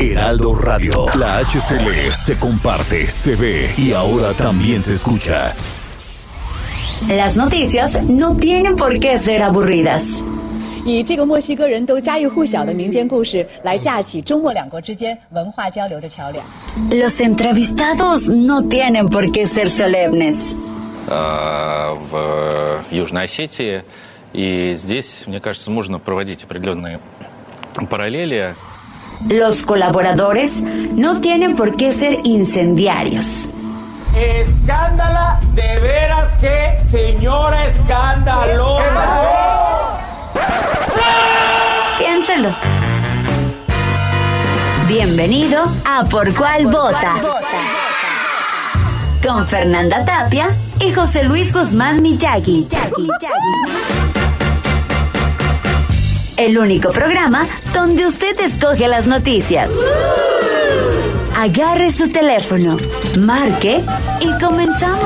Heraldo Radio. La HCL se comparte, se ve y ahora también se escucha. Las noticias no tienen por qué ser aburridas. 以这个墨西哥人都家喻户晓的民间故事来架起中墨两国之间文化交流的桥梁。 Los entrevistados no tienen por qué ser solemnes. э, в Южной Осетии. И здесь, мне кажется, можно проводить определенные параллели. Los colaboradores no tienen por qué ser incendiarios. Escándala, de veras que señora escandalona. Piénselo. Bienvenido a Por Cuál Vota. Con Fernanda Tapia y José Luis Guzmán Miyagi. El único programa donde usted escoge las noticias. Agarre su teléfono, marque y comenzamos.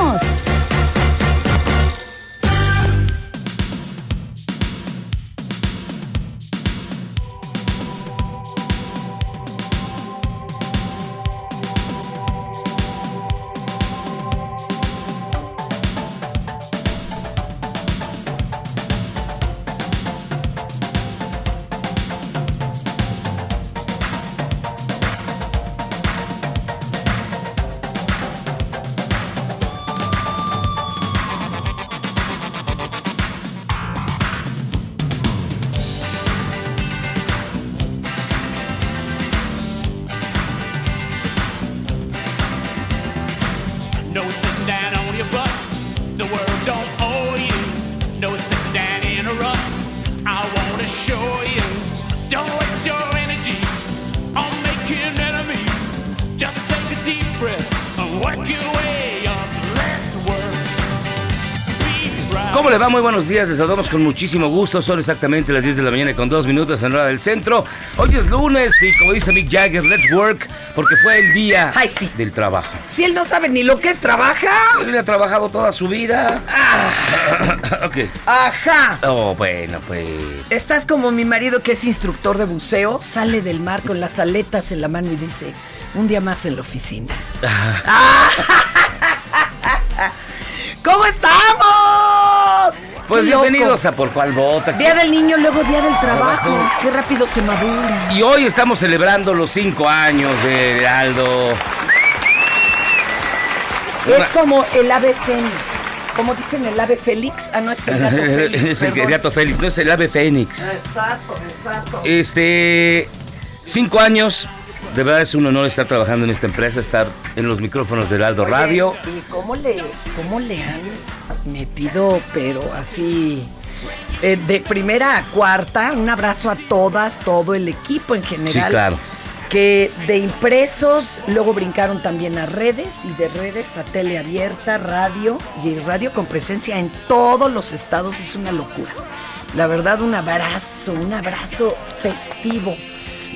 Buenos días, les saludamos con muchísimo gusto. Son exactamente las 10 de la mañana con 2 minutos en hora del centro. Hoy es lunes y como dice Mick Jagger, let's work, porque fue el día Ay, sí. del trabajo. Si él no sabe ni lo que es trabaja. Él ha trabajado toda su vida. ok. Ajá. Oh, bueno, pues. Estás como mi marido que es instructor de buceo, sale del mar con las aletas en la mano y dice, un día más en la oficina. ¿Cómo estamos? Pues Qué loco. bienvenidos a Por Cuál Vota. Día del niño, luego día del trabajo. Trabajo. Qué rápido se madura. Y hoy estamos celebrando los 5 años de Aldo. Es como el ave fénix. Como dicen el ave félix. Ah, no es el gato félix. es el gato Félix, no es el ave Fénix. Exacto, exacto. Este, cinco años. De verdad es un honor estar trabajando en esta empresa, estar en los micrófonos del Aldo Oye, Radio. ¿Y cómo le, cómo le han metido, pero así, eh, de primera a cuarta? Un abrazo a todas, todo el equipo en general. Sí, claro. Que de impresos, luego brincaron también a redes y de redes a tele abierta, radio y radio con presencia en todos los estados. Es una locura. La verdad, un abrazo, un abrazo festivo.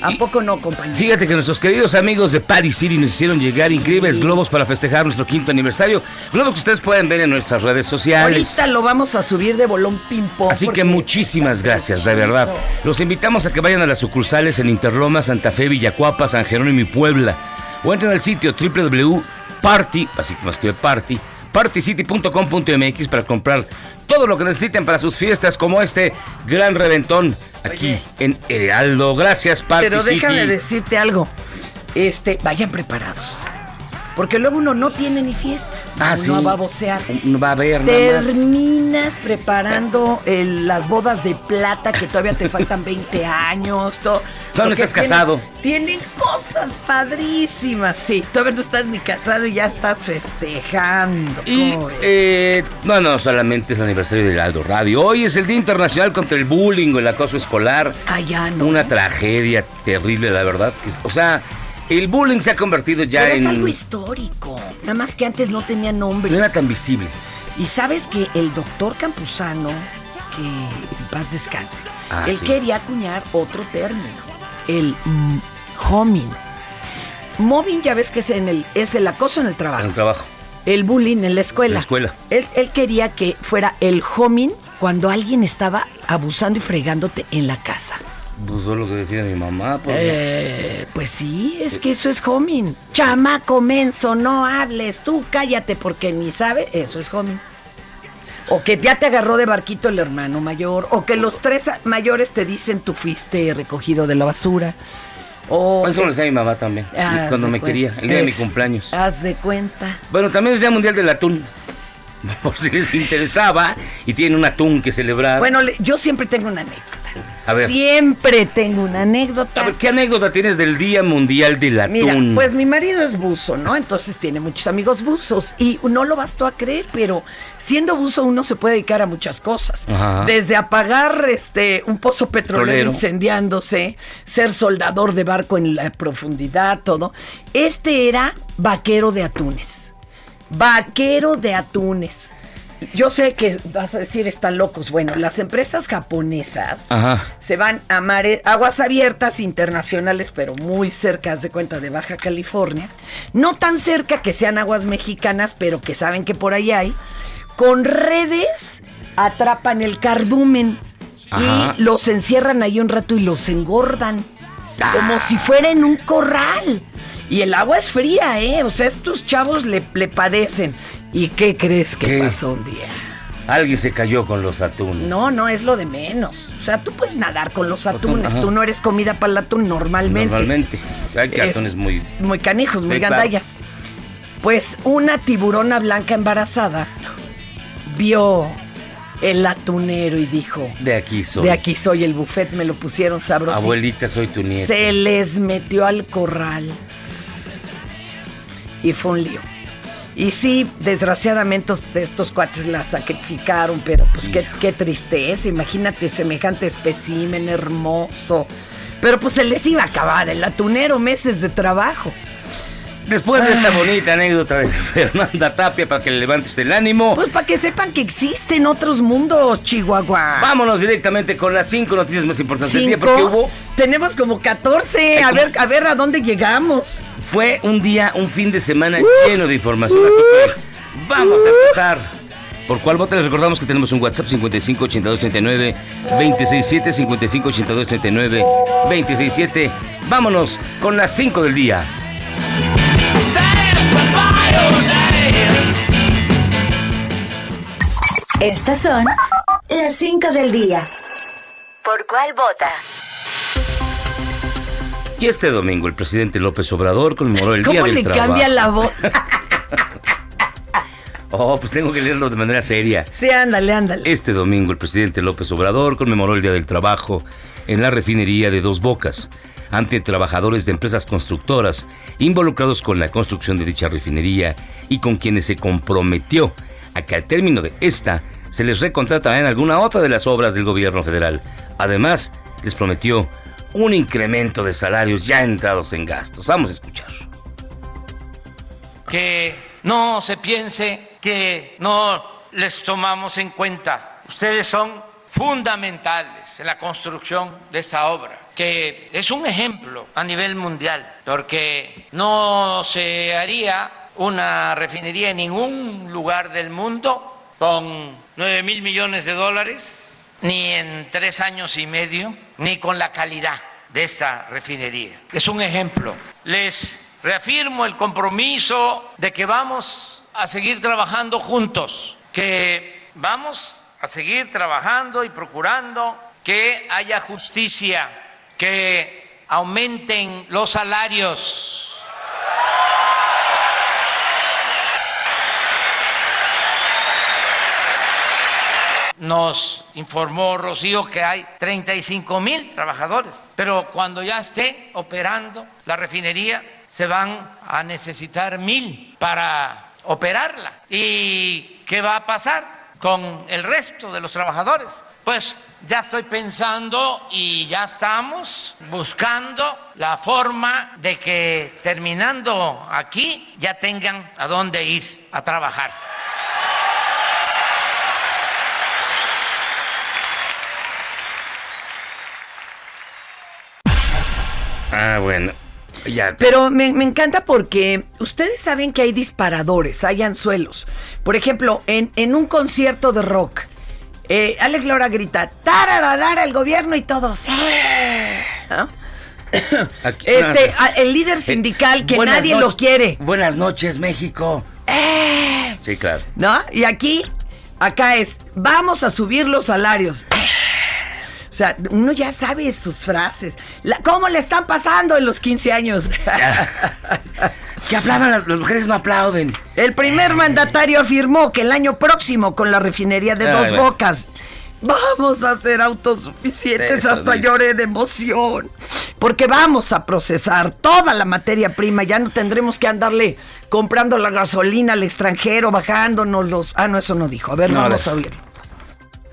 ¿A poco no, compañero? Fíjate que nuestros queridos amigos de Paris City nos hicieron llegar Sí. increíbles globos para festejar nuestro quinto aniversario. Globos que ustedes pueden ver en nuestras redes sociales. Ahorita lo vamos a subir de bolón ping-pong. Así que muchísimas gracias, de verdad. Los invitamos a que vayan a las sucursales en Interloma, Santa Fe, Villacuapa, San Jerónimo y Puebla. O entren al sitio www.party, así como escribe party, partycity.com.mx para comprar todo lo que necesiten para sus fiestas, como este gran reventón aquí Oye. en Heraldo. Gracias, Party Pero City. déjame decirte algo. Este, vayan preparados. Porque luego uno no tiene ni fiesta. Ah, uno sí. va a vocear. No va a haber nada más. Terminas preparando el- las bodas de plata que todavía te faltan 20 años. todo. no Porque estás tienen- casado. Tienen cosas padrísimas, sí. Todavía no estás ni casado y ya estás festejando. Y, ¿cómo ves? eh, no, no, solamente es el aniversario del Aldo Radio. Hoy es el Día Internacional contra el Bullying o el acoso escolar. Ah, ya no. Una tragedia terrible, la verdad. O sea, el bullying se ha convertido ya Pero es en... algo histórico. Nada más que antes no tenía nombre. No era tan visible. Y sabes que el doctor Campuzano, que en paz descanse, Ah, él sí. quería acuñar otro término, el homing. Mobbing ya ves que es, en el, es el acoso en el trabajo. En el trabajo. El bullying en la escuela. En la escuela. Él, él quería que fuera el homing cuando alguien estaba abusando y fregándote en la casa. Pues es lo que decía mi mamá. Pues, Eh, pues sí, es que eso es homing. Chamaco menso, no hables, tú cállate porque ni sabe, eso es homing. O que ya te agarró de barquito el hermano mayor, o que los tres mayores te dicen tú fuiste recogido de la basura. O Eso que- lo decía mi mamá también. Haz cuando me quería, el día de mi cumpleaños. Haz de cuenta. Bueno, también es Día Mundial del Atún. Por si les interesaba y tienen un atún que celebrar. Bueno, yo siempre tengo una anécdota. A ver. Siempre tengo una anécdota. A ver, ¿qué anécdota tienes del Día Mundial del Atún? Mira, pues mi marido es buzo, ¿no? Entonces tiene muchos amigos buzos y no lo vas tú a creer, pero siendo buzo uno se puede dedicar a muchas cosas. Ajá. Desde apagar este un pozo petrolero Petrolero. incendiándose, ser soldador de barco en la profundidad, todo. Este era vaquero de atunes. Vaquero de atunes. Yo sé que vas a decir están locos. Bueno, las empresas japonesas Ajá. se van a mare- aguas abiertas internacionales, pero muy cerca, haz de cuenta, de Baja California. No tan cerca que sean aguas mexicanas, pero que saben que por ahí hay. Con redes atrapan el cardumen Ajá. y los encierran ahí un rato y los engordan. Como si fuera en un corral. Y el agua es fría, ¿eh? O sea, estos chavos le, le padecen. ¿Y qué crees que ¿Qué? pasó un día? Alguien se cayó con los atunes. No, no es lo de menos. O sea, tú puedes nadar con los atunes. Tú no eres comida para el atún normalmente. Normalmente. Hay Es- atunes muy. Muy canijos, muy claro. gandallas. Pues una tiburona blanca embarazada vio el atunero y dijo: De aquí soy. De aquí soy el buffet, me lo pusieron sabroso. Abuelita, soy tu nieta. Se les metió al corral. Y fue un lío. Y sí, desgraciadamente os- de estos cuates la sacrificaron, pero pues qué, qué tristeza. Imagínate semejante espécimen hermoso. Pero pues se les iba a acabar el atunero, meses de trabajo. Después de esta bonita anécdota de Fernanda Tapia para que le levantes el ánimo, Pues para que sepan que existen otros mundos, Chihuahua. vámonos directamente con las cinco noticias más importantes del día porque hubo Tenemos como 14. Ay, A como- ver, a ver a dónde llegamos. Fue un día, un fin de semana Uh. lleno de información, así que vamos a empezar. ¿Por cuál voto? Les recordamos que tenemos un WhatsApp 55 82 39 267 55 82 39 267. Vámonos con las 5 del día. Estas son las 5 del día. ¿Por cuál vota? Y este domingo el presidente López Obrador conmemoró el Día ¿Cómo del le Trabajo. cambia la voz? Oh, pues tengo que leerlo de manera seria. sí, ándale, ándale. Este domingo el presidente López Obrador conmemoró el Día del Trabajo en la refinería de Dos Bocas ante trabajadores de empresas constructoras involucrados con la construcción de dicha refinería y con quienes se comprometió a que al término de esta se les recontratará en alguna otra de las obras del gobierno federal. Además, les prometió un incremento de salarios ya entrados en gastos. Vamos a escuchar. que no se piense que no les tomamos en cuenta. Ustedes son fundamentales en la construcción de esta obra, que es un ejemplo a nivel mundial, porque no se haría una refinería en ningún lugar del mundo con 9 mil millones de dólares, ni en tres años y medio, ni con la calidad de esta refinería. Es un ejemplo. Les reafirmo el compromiso de que vamos a seguir trabajando juntos, que vamos a seguir trabajando y procurando que haya justicia, que aumenten los salarios. Nos informó Rocío que hay 35 mil trabajadores, pero cuando ya esté operando la refinería se van a necesitar mil para operarla. ¿Y qué va a pasar con el resto de los trabajadores? Pues ya estoy pensando y ya estamos buscando la forma de que terminando aquí ya tengan a dónde ir a trabajar. Ah, bueno. Ya. Pero me, me encanta porque ustedes saben que hay disparadores, hay anzuelos. Por ejemplo, en, en un concierto de rock, eh, Alex Lora grita, tararara el gobierno y todos, ¡eh! ¿no? Aquí- Este, ah, el líder sindical que nadie lo quiere, Buenas noches, México. ¡eh! Sí, claro. ¿no? Y aquí, acá es, vamos a subir los salarios. O sea, uno ya sabe sus frases. La- ¿Cómo le están pasando en los 15 años? Que aplaudan, las, las mujeres no aplauden. El primer mandatario afirmó que el año próximo con la refinería de Ay, Dos. Bocas vamos a ser autosuficientes Eso hasta lloré de emoción. Porque vamos a procesar toda la materia prima, ya no tendremos que andarle comprando la gasolina al extranjero, bajándonos los... Ah, no, eso no dijo. A ver, No, a vamos ver. a oír.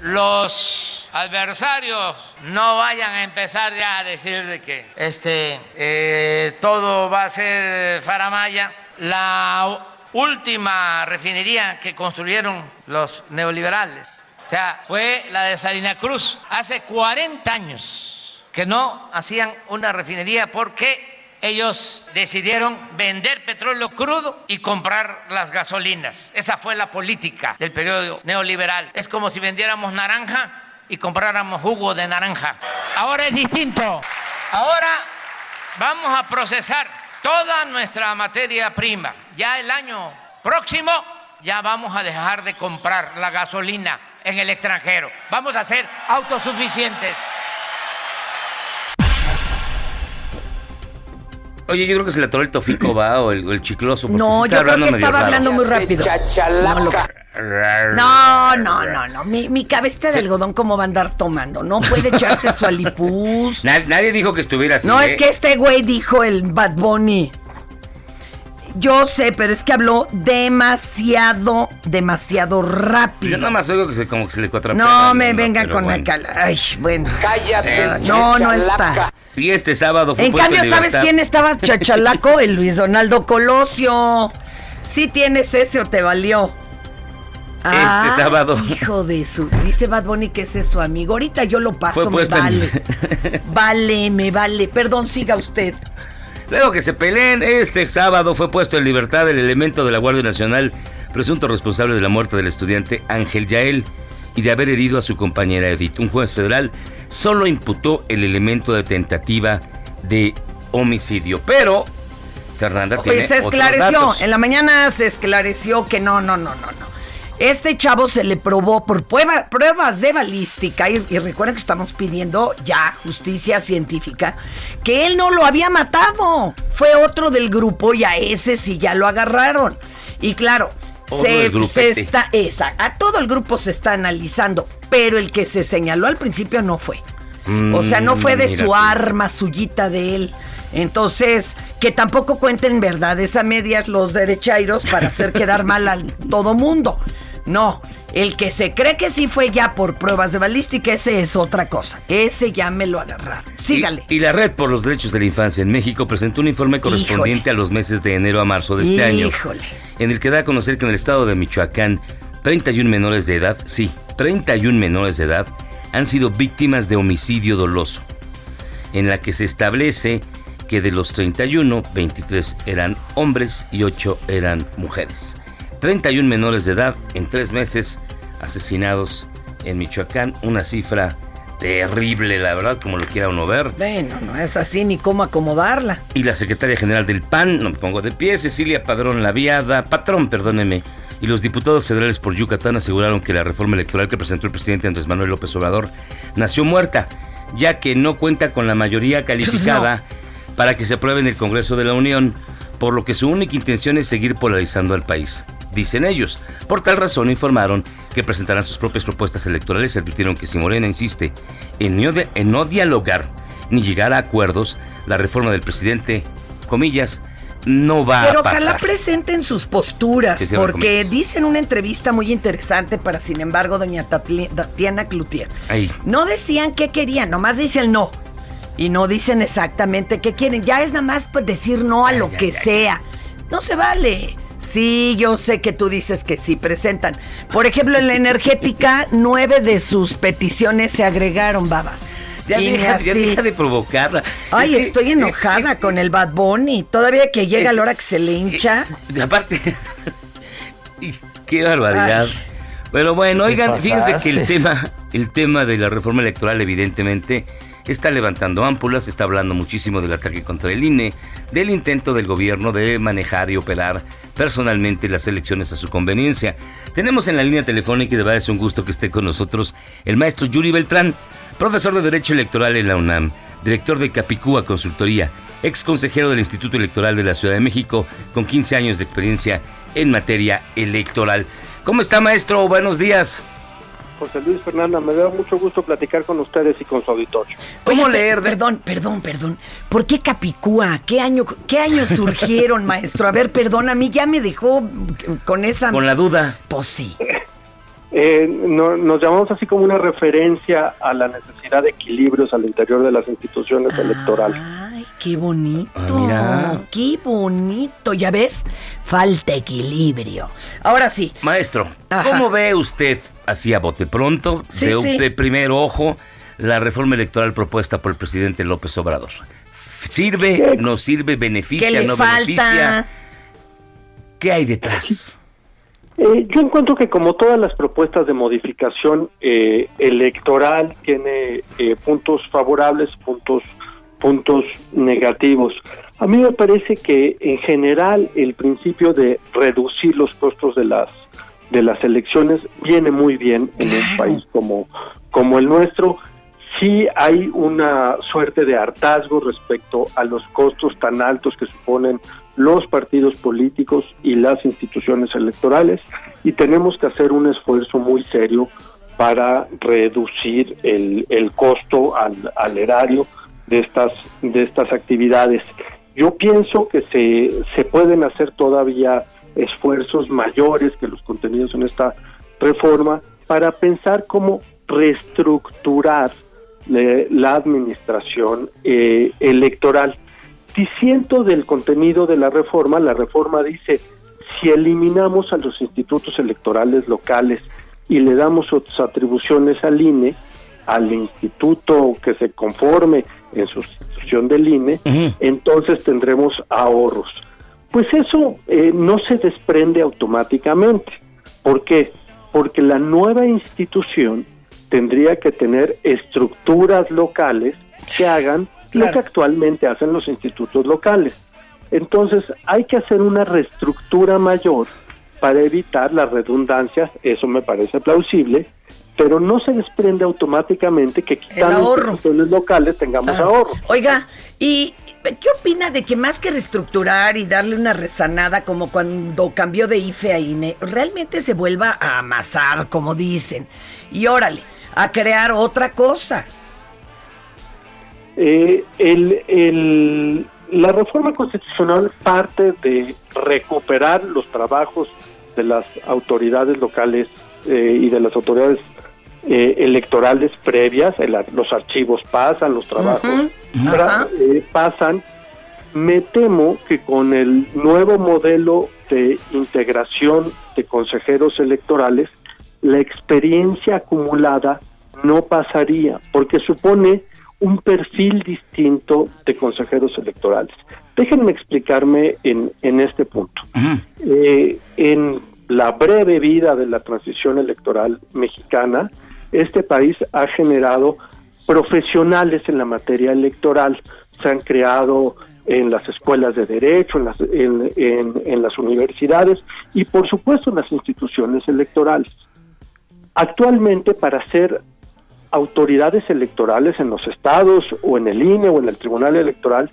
Los adversarios no vayan a empezar ya a decir de que este eh, todo va a ser faramaya. La última refinería que construyeron los neoliberales, o sea, fue la de Salina Cruz, hace 40 años que no hacían una refinería porque ellos decidieron vender petróleo crudo y comprar las gasolinas. Esa fue la política del periodo neoliberal. Es como si vendiéramos naranja y compráramos jugo de naranja. Ahora es distinto. Ahora vamos a procesar toda nuestra materia prima. Ya el año próximo ya vamos a dejar de comprar la gasolina en el extranjero. Vamos a ser autosuficientes. Oye, yo creo que se le atoró el tofico, va, o el, el chicloso. No, yo creo que estaba raro. hablando muy rápido. No, lo- no, no, no, no. Mi, mi cabeza de algodón, ¿cómo va a andar tomando? No puede echarse su alipuz. Na- nadie dijo que estuviera así. No, ¿eh? es que este güey dijo el Bad Bunny. Yo sé, pero es que habló demasiado, demasiado rápido. Yo nada más oigo que se, como que se le cuatrapea No me vengan con bueno. la cala. Ay, bueno. Cállate, Ah, no, no está. Y este sábado fue En cambio, ¿sabes quién estaba chachalaco? El Luis Donaldo Colosio. Sí tienes ese o te valió. Ah, sábado. Hijo de su. Dice Bad Bunny que ese es su amigo. Ahorita yo lo paso, me en- vale. Vale, me vale. Perdón, siga usted. Luego que se peleen, este sábado fue puesto en libertad el elemento de la Guardia Nacional, presunto responsable de la muerte del estudiante Ángel Yael y de haber herido a su compañera Edith. Un juez federal solo imputó el elemento de tentativa de homicidio, pero Fernanda tiene Pues se otros esclareció. datos. En la mañana se esclareció que no, no, no, no, no. Este chavo se le probó por prueba- pruebas de balística y, y recuerden que estamos pidiendo ya justicia científica que él no lo había matado. Fue otro del grupo y a ese sí ya lo agarraron. Y claro, se, está esa, a todo el grupo se está analizando, pero el que se señaló al principio no fue. O sea, no fue de Mm, su tú. arma suyita de él. Entonces, que tampoco cuenten verdades a medias los derechairos para hacer quedar mal a todo mundo. No, el que se cree que sí fue ya por pruebas de balística, ese es otra cosa. Ese ya me lo agarraron. Sígale. Y, y la Red por los Derechos de la Infancia en México presentó un informe correspondiente a los meses de enero a marzo de este año, Híjole. en el que da a conocer que en el estado de Michoacán, 31 menores de edad, sí, 31 menores de edad, han sido víctimas de homicidio doloso, en la que se establece que de los 31, 23 eran hombres y 8 eran mujeres. 31 menores de edad en tres meses asesinados en Michoacán, una cifra terrible, la verdad, como lo quiera uno ver. Bueno, no es así ni cómo acomodarla. Y la secretaria general del PAN, no me pongo de pie, Cecilia Padrón Laviada, patrón, perdóneme, y los diputados federales por Yucatán aseguraron que la reforma electoral que presentó el presidente Andrés Manuel López Obrador nació muerta, ya que no cuenta con la mayoría calificada para que se apruebe en el Congreso de la Unión, por lo que su única intención es seguir polarizando al país. Dicen ellos. Por tal razón informaron que presentarán sus propias propuestas electorales y advirtieron que si Morena insiste en no, en no dialogar ni llegar a acuerdos, la reforma del presidente, comillas, no va Pero a pasar. ojalá presenten sus posturas, porque dice en una entrevista muy interesante para, sin embargo, doña Tatiana Cloutier. Ahí. No decían qué querían, nomás dicen no. Y no dicen exactamente qué quieren. Ya es nada más pues, decir no a lo que sea. No se vale. Sí, yo sé que tú dices que sí presentan. Por ejemplo, en la energética, nueve de sus peticiones se agregaron, babas. Ya deja, ya así. deja de provocarla. Ay, Es que- estoy enojada con el Bad Bunny. Todavía que llega la hora que se le hincha. Y aparte, y qué barbaridad. Ay. Pero bueno, oigan, fíjense que el tema, el tema de la reforma electoral, evidentemente, está levantando ámpulas, está hablando muchísimo del ataque contra el INE, del intento del gobierno de manejar y operar personalmente las elecciones a su conveniencia. Tenemos en la línea telefónica, y de verdad es un gusto que esté con nosotros, el maestro Yuri Beltrán, profesor de Derecho Electoral en la UNAM, director de Capicúa Consultoría, ex consejero del Instituto Electoral de la Ciudad de México, con 15 años de experiencia en materia electoral. ¿Cómo está, maestro? Buenos días. José Luis Fernanda, me da mucho gusto platicar con ustedes y con su auditorio. ¿Cómo Oye, leer? de- Perdón, perdón, perdón. ¿Por qué Capicúa? ¿Qué año, qué años surgieron, maestro? A ver, perdón, a mí ya me dejó con esa. Con la duda. Pues sí. Eh, no- nos llamamos así como una referencia a la necesidad de equilibrios al interior de las instituciones electorales. Ay, qué bonito. Ah, mira. Qué bonito. ¿Ya ves? Falta equilibrio. Ahora sí. Maestro, Ajá. ¿cómo ve usted, así a bote pronto, Sí, de, sí. de primer ojo, la reforma electoral propuesta por el presidente López Obrador? ¿Sirve, no sirve, ¿Qué beneficia, le no falta? beneficia? ¿Qué hay detrás? Eh, yo encuentro que como todas las propuestas de modificación eh, electoral tiene eh, puntos favorables, puntos puntos negativos. A mí me parece que en general el principio de reducir los costos de las de las elecciones viene muy bien en un país como como el nuestro. Sí hay una suerte de hartazgo respecto a los costos tan altos que suponen los partidos políticos y las instituciones electorales y tenemos que hacer un esfuerzo muy serio para reducir el, el costo al, al erario de estas de estas actividades. Yo pienso que se, se pueden hacer todavía esfuerzos mayores que los contenidos en esta reforma para pensar cómo reestructurar la administración eh, electoral. Diciendo del contenido de la reforma, la reforma dice, si eliminamos a los institutos electorales locales y le damos otras atribuciones al INE, al instituto que se conforme en sustitución del INE, entonces tendremos ahorros. Pues eso eh, no se desprende automáticamente. ¿Por qué? Porque la nueva institución tendría que tener estructuras locales que hagan lo que actualmente hacen los institutos locales. Entonces hay que hacer una reestructura mayor para evitar las redundancias, eso me parece plausible, pero no se desprende automáticamente que quitando instituciones locales tengamos Ah. ahorro. Oiga, ¿y qué opina de que más que reestructurar y darle una rezanada como cuando cambió de IFE a INE, realmente se vuelva a amasar, como dicen? Y órale, a crear otra cosa. Eh, el, el- la reforma constitucional parte de recuperar los trabajos de las autoridades locales eh, y de las autoridades eh, electorales previas, el los archivos pasan, los trabajos tra- eh, pasan. Me temo que con el nuevo modelo de integración de consejeros electorales, la experiencia acumulada no pasaría, porque supone un perfil distinto de consejeros electorales. Déjenme explicarme en, en este punto. Eh, en la breve vida de la transición electoral mexicana, este país ha generado profesionales en la materia electoral. Se han creado en las escuelas de derecho, en las, en, las universidades y por supuesto en las instituciones electorales. Actualmente para ser autoridades electorales en los estados o en el INE o en el Tribunal Electoral,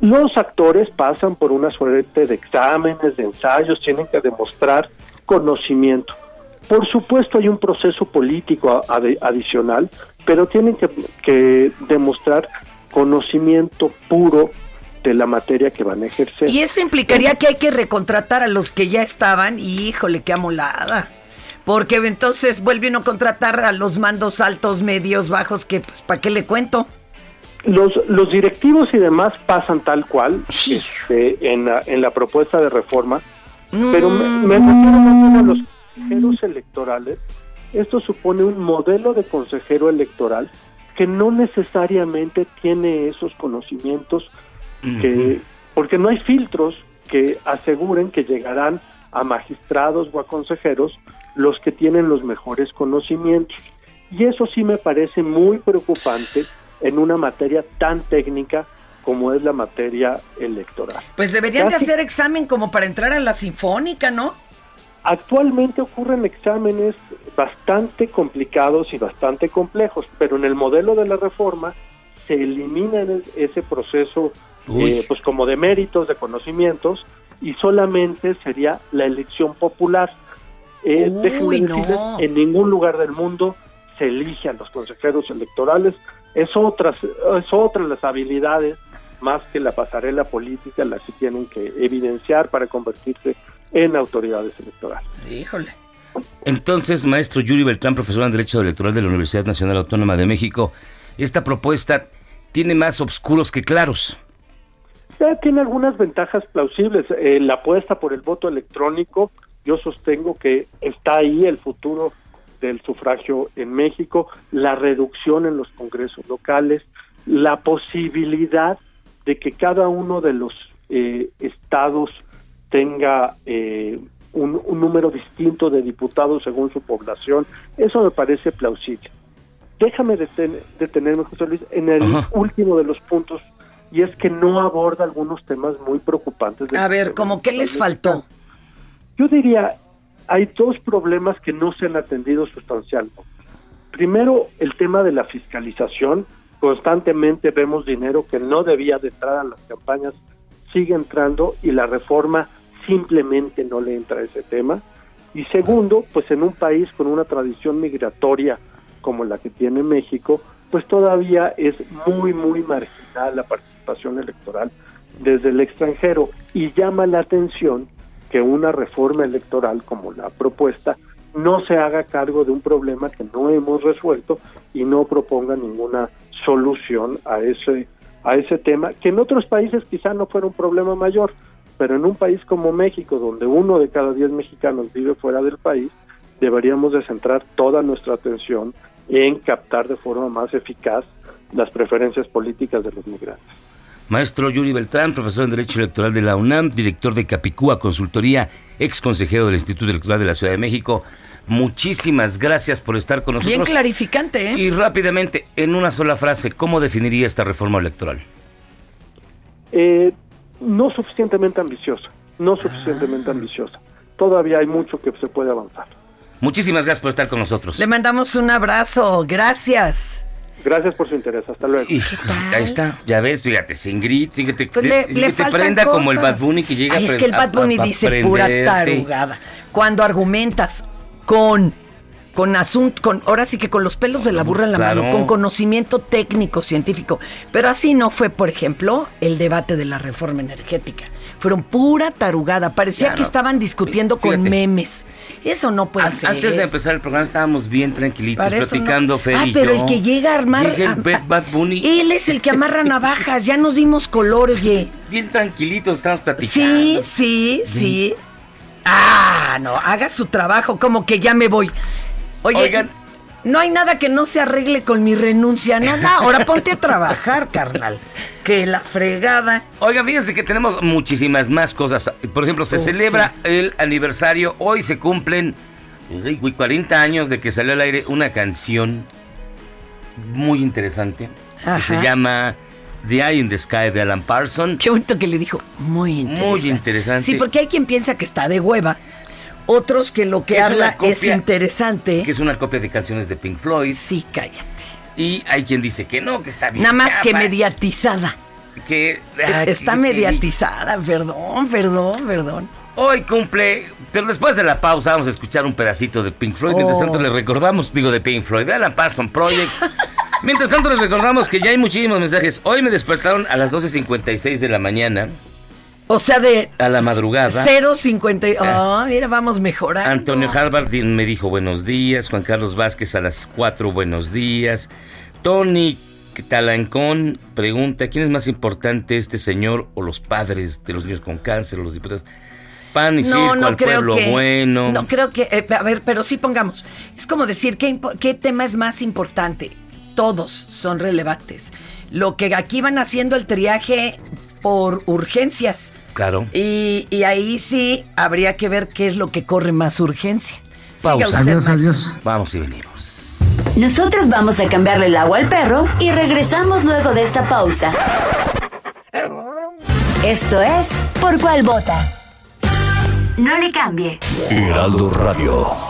Los actores pasan por una suerte de exámenes, de ensayos, tienen que demostrar conocimiento. Por supuesto hay un proceso político adicional, pero tienen que, que demostrar conocimiento puro de la materia que van a ejercer. Y eso implicaría que hay que recontratar a los que ya estaban y híjole, qué amolada. Porque entonces vuelve uno a contratar a los mandos altos, medios, bajos, que pues ¿para qué le cuento? Los, los directivos y demás pasan tal cual este, en, la, en la propuesta de reforma, pero me, me refiero más bien a los consejeros electorales. Esto supone un modelo de consejero electoral que no necesariamente tiene esos conocimientos, que, porque no hay filtros que aseguren que llegarán a magistrados o a consejeros los que tienen los mejores conocimientos. Y eso sí me parece muy preocupante en una materia tan técnica como es la materia electoral. Pues deberían de hacer examen como para entrar a la sinfónica, ¿no? Actualmente ocurren exámenes bastante complicados y bastante complejos, pero en el modelo de la reforma se elimina el- ese proceso eh, pues como de méritos, de conocimientos, y solamente sería la elección popular. Eh, Uy, déjenme no. decirles, en ningún lugar del mundo se elige a los consejeros electorales, es otra, es otra las habilidades más que la pasarela política las que tienen que evidenciar para convertirse en autoridades electorales. Híjole. Entonces, maestro Yuri Beltrán, profesor en Derecho Electoral de la Universidad Nacional Autónoma de México, esta propuesta tiene más obscuros que claros. Ya tiene algunas ventajas plausibles. Eh, la apuesta por el voto electrónico, yo sostengo que está ahí el futuro del sufragio en México, la reducción en los congresos locales, la posibilidad de que cada uno de los eh, estados tenga eh, un, un número distinto de diputados según su población, eso me parece plausible. Déjame deten- detenerme, José Luis, en el Ajá. último de los puntos, y es que no aborda algunos temas muy preocupantes. A ver, sistema ¿cómo qué les faltó? yo diría, hay dos problemas que no se han atendido sustancialmente. Primero, el tema de la fiscalización. Constantemente vemos dinero que no debía de entrar a las campañas, sigue entrando y la reforma simplemente no le entra ese tema. Y segundo, pues en un país con una tradición migratoria como la que tiene México, pues todavía es muy, muy marginal la participación electoral desde el extranjero y llama la atención que una reforma electoral como la propuesta no se haga cargo de un problema que no hemos resuelto y no proponga ninguna solución a ese a ese tema que en otros países quizá no fuera un problema mayor pero en un país como México donde uno de cada diez mexicanos vive fuera del país deberíamos de centrar toda nuestra atención en captar de forma más eficaz las preferencias políticas de los migrantes Maestro Yuri Beltrán, profesor en Derecho Electoral de la UNAM, director de Capicúa Consultoría, ex consejero del Instituto Electoral de la Ciudad de México. Muchísimas gracias por estar con nosotros. Bien clarificante, ¿eh? Y rápidamente, en una sola frase, ¿cómo definiría esta reforma electoral? Eh, no suficientemente ambiciosa, no suficientemente ambiciosa. Todavía hay mucho que se puede avanzar. Muchísimas gracias por estar con nosotros. Le mandamos un abrazo, gracias. Gracias por su interés, hasta luego. Y ahí está, ya ves, fíjate, sin grit, fíjate, Pues le, que le te faltan prenda como el. Bad Bunny que llega Ay, a es que el Bad Bunny a- a dice pura tarugada. Cuando argumentas con con asunto, con, ahora sí que con los pelos de la burra en la Claro. mano, con conocimiento técnico, científico. Pero así no fue, por ejemplo, el debate de la reforma energética. Fueron pura tarugada. Parecía que estaban discutiendo con memes. Eso no puede An- ser. Antes de empezar el programa estábamos bien tranquilitos, platicando, no. Fer Ah, y pero yo. el que llega a armar. Llega el a- Bad- Bunny. Él es el que amarra navajas. Ya nos dimos colores, oye. Bien tranquilitos, estamos platicando. Sí, sí, sí. Ah, no, haga su trabajo, como que ya me voy. Oye, Oigan. no hay nada que no se arregle con mi renuncia, nada. Ahora ponte a trabajar, carnal. Que la fregada. Oigan, fíjense que tenemos muchísimas más cosas. Por ejemplo, se Oh, celebra el aniversario. Hoy se cumplen uy, uy, 40 años de que salió al aire una canción muy interesante Ajá. que se llama The Eye in the Sky de Alan Parsons. Qué bonito que le dijo. Muy interesante. Muy interesante. Sí, porque hay quien piensa que está de hueva. Otros que lo que Es habla es interesante. Que es una copia de canciones de Pink Floyd. Sí, cállate. Y hay quien dice que no, que está bien. Nada más que mediatizada. que... ah, Está que- mediatizada, perdón, perdón, perdón. Hoy cumple, pero después de la pausa vamos a escuchar un pedacito de Pink Floyd. Mientras Oh. tanto les recordamos, digo de Pink Floyd, de Alan Parsons Project. Mientras tanto les recordamos que ya hay muchísimos mensajes. Hoy me despertaron a las 12.56 de la mañana, O sea, de a la madrugada. 0.50. Ah, mira, vamos mejorando. Antonio Harvard me dijo buenos días. Juan Carlos Vázquez a las 4 buenos días. Tony Talancón pregunta, ¿quién es más importante, este señor o los padres de los niños con cáncer o los diputados? Pan y circo al pueblo bueno. No creo que. eh, a ver, pero sí pongamos. Es como decir, ¿qué, impo- ¿qué tema es más importante? Todos son relevantes. Lo que aquí van haciendo el triaje por urgencias. Claro. Y, y ahí sí habría que ver qué es lo que corre más urgencia. Pausa. usted, maestro. Vamos y venimos. Nosotros vamos a cambiarle el agua al perro y regresamos luego de esta pausa. Esto es Por cuál vota. No le cambie. Heraldo Radio.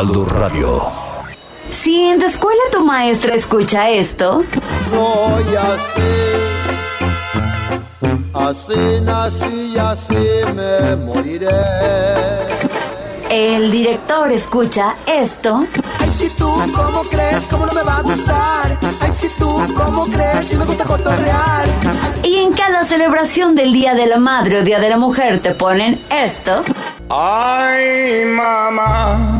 Heraldo Radio. Si en tu escuela tu maestra escucha esto, Soy así, así nací y así me moriré. el director escucha esto, Ay, si tú, ¿cómo crees? ¿Cómo no me va a gustar? Ay, si tú, ¿cómo crees? Si me gusta cotorrear. y en cada celebración del Día de la Madre o Día de la Mujer te ponen esto, Ay, mamá.